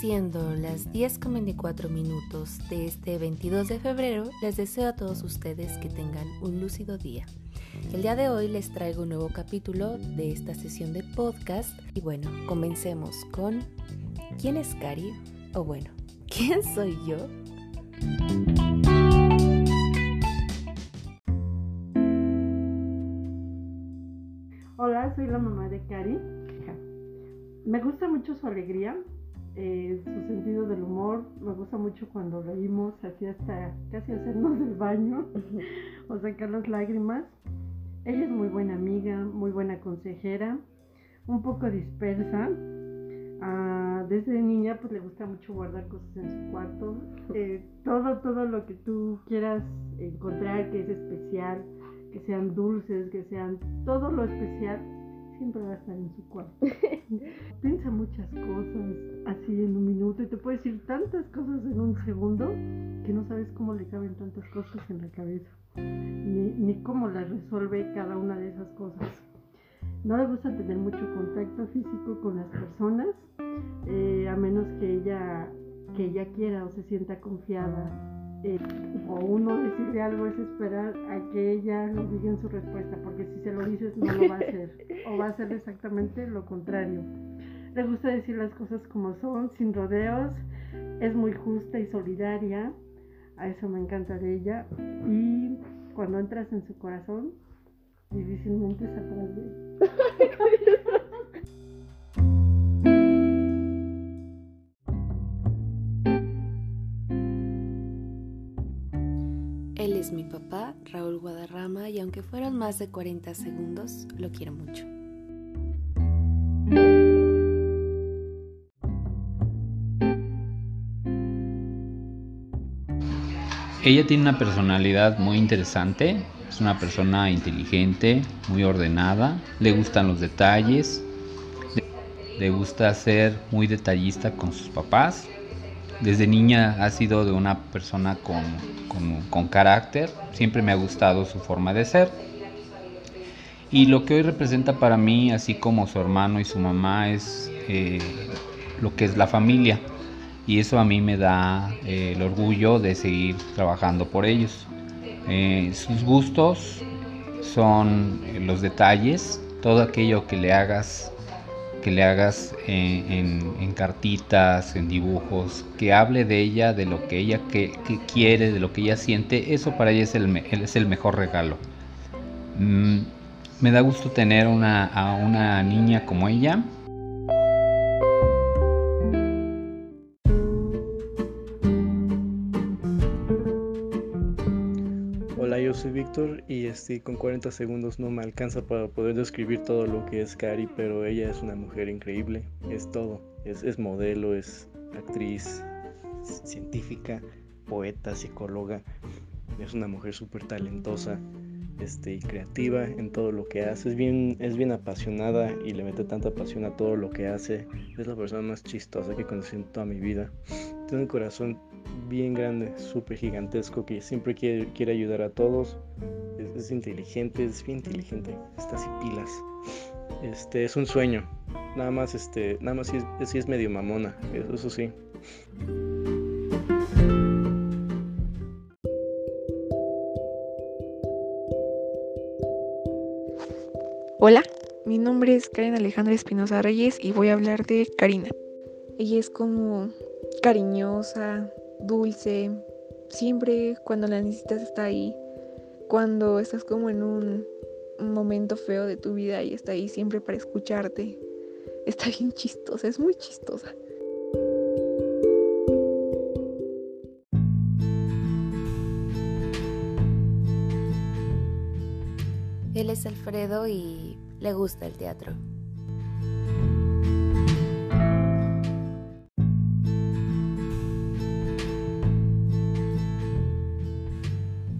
Siendo las 10.24 minutos de este 22 de febrero, les deseo a todos ustedes que tengan un lúcido día. El día de hoy les traigo un nuevo capítulo de esta sesión de podcast y bueno, comencemos con ¿Quién es Cari? O bueno, ¿quién soy yo? Hola, soy la mamá de Cari. Me gusta mucho su alegría, eh, su sentido del humor. Me gusta mucho cuando reímos, así hasta casi hacernos del baño o sacar las lágrimas. Ella es muy buena amiga, muy buena consejera, un poco dispersa. Ah, desde niña pues le gusta mucho guardar cosas en su cuarto. Eh, todo, todo lo que tú quieras encontrar que es especial, que sean dulces, que sean todo lo especial, siempre va a estar en su cuarto. Piensa muchas cosas en un minuto y te puede decir tantas cosas en un segundo que no sabes cómo le caben tantas cosas en la cabeza, ni, ni cómo las resuelve cada una de esas cosas. No le gusta tener mucho contacto físico con las personas, eh, a menos que ella, que ella quiera o se sienta confiada eh, o uno decirle algo es esperar a que ella lo diga en su respuesta, porque si se lo dices no lo va a hacer, o va a hacer exactamente lo contrario. Le gusta decir las cosas como son, sin rodeos, es muy justa y solidaria, a eso me encanta de ella, y cuando entras en su corazón, difícilmente es atrás de él. Él es mi papá, Raúl Guadarrama, y aunque fueron más de 40 segundos, lo quiero mucho. Ella tiene una personalidad muy interesante, es una persona inteligente, muy ordenada, le gustan los detalles, le gusta ser muy detallista con sus papás. Desde niña ha sido de una persona con, con, carácter, siempre me ha gustado su forma de ser. Y lo que hoy representa para mí, así como su hermano y su mamá, es eh, lo que es la familia. Y eso a mí me da eh, el orgullo de seguir trabajando por ellos. Eh, sus gustos son eh, los detalles, todo aquello que le hagas, que le hagas eh, en, cartitas, en dibujos, que hable de ella, de lo que ella que quiere, de lo que ella siente, eso para ella es el, es el mejor regalo. Mm, me da gusto tener una, a una niña como ella. Soy Víctor y este, con 40 segundos no me alcanza para poder describir todo lo que es Cari, pero ella es una mujer increíble, es todo, es, es modelo, es actriz, científica, poeta, psicóloga, es una mujer súper talentosa este, y creativa en todo lo que hace, es bien, es bien apasionada y le mete tanta pasión a todo lo que hace, es la persona más chistosa que conocí en toda mi vida, tiene un corazón bien grande, súper gigantesco, que siempre quiere, ayudar a todos. Es, inteligente, es bien inteligente, está así pilas. Este es un sueño. Nada más, este, nada más sí es medio mamona, eso, eso sí. Hola, mi nombre es Karen Alejandra Espinosa Reyes y voy a hablar de Karina. Ella es como cariñosa, dulce, siempre cuando la necesitas está ahí, cuando estás como en un, momento feo de tu vida y está ahí siempre para escucharte. Está bien chistosa, es muy chistosa. Él es Alfredo y le gusta el teatro.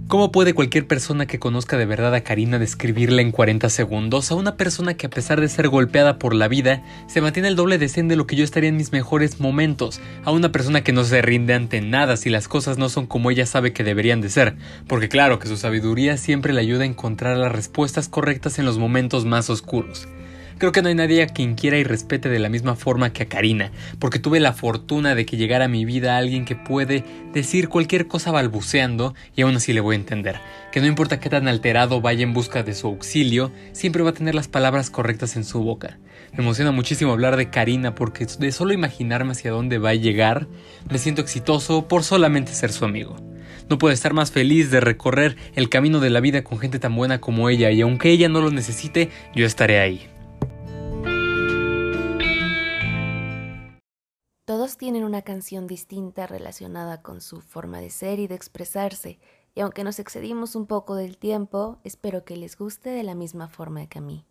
¿Cómo puede cualquier persona que conozca de verdad a Karina describirla en 40 segundos a una persona que a pesar de ser golpeada por la vida, se mantiene el doble de de lo que yo estaría en mis mejores momentos, a una persona que no se rinde ante nada si las cosas no son como ella sabe que deberían de ser, porque claro que su sabiduría siempre le ayuda a encontrar las respuestas correctas en los momentos más oscuros. Creo que no hay nadie a quien quiera y respete de la misma forma que a Karina, porque tuve la fortuna de que llegara a mi vida alguien que puede decir cualquier cosa balbuceando y aún así le voy a entender. Que no importa qué tan alterado vaya en busca de su auxilio, siempre va a tener las palabras correctas en su boca. Me emociona muchísimo hablar de Karina porque de solo imaginarme hacia dónde va a llegar, me siento exitoso por solamente ser su amigo. No puedo estar más feliz de recorrer el camino de la vida con gente tan buena como ella y aunque ella no lo necesite, yo estaré ahí. Todos tienen una canción distinta relacionada con su forma de ser y de expresarse, y aunque nos excedimos un poco del tiempo, espero que les guste de la misma forma que a mí.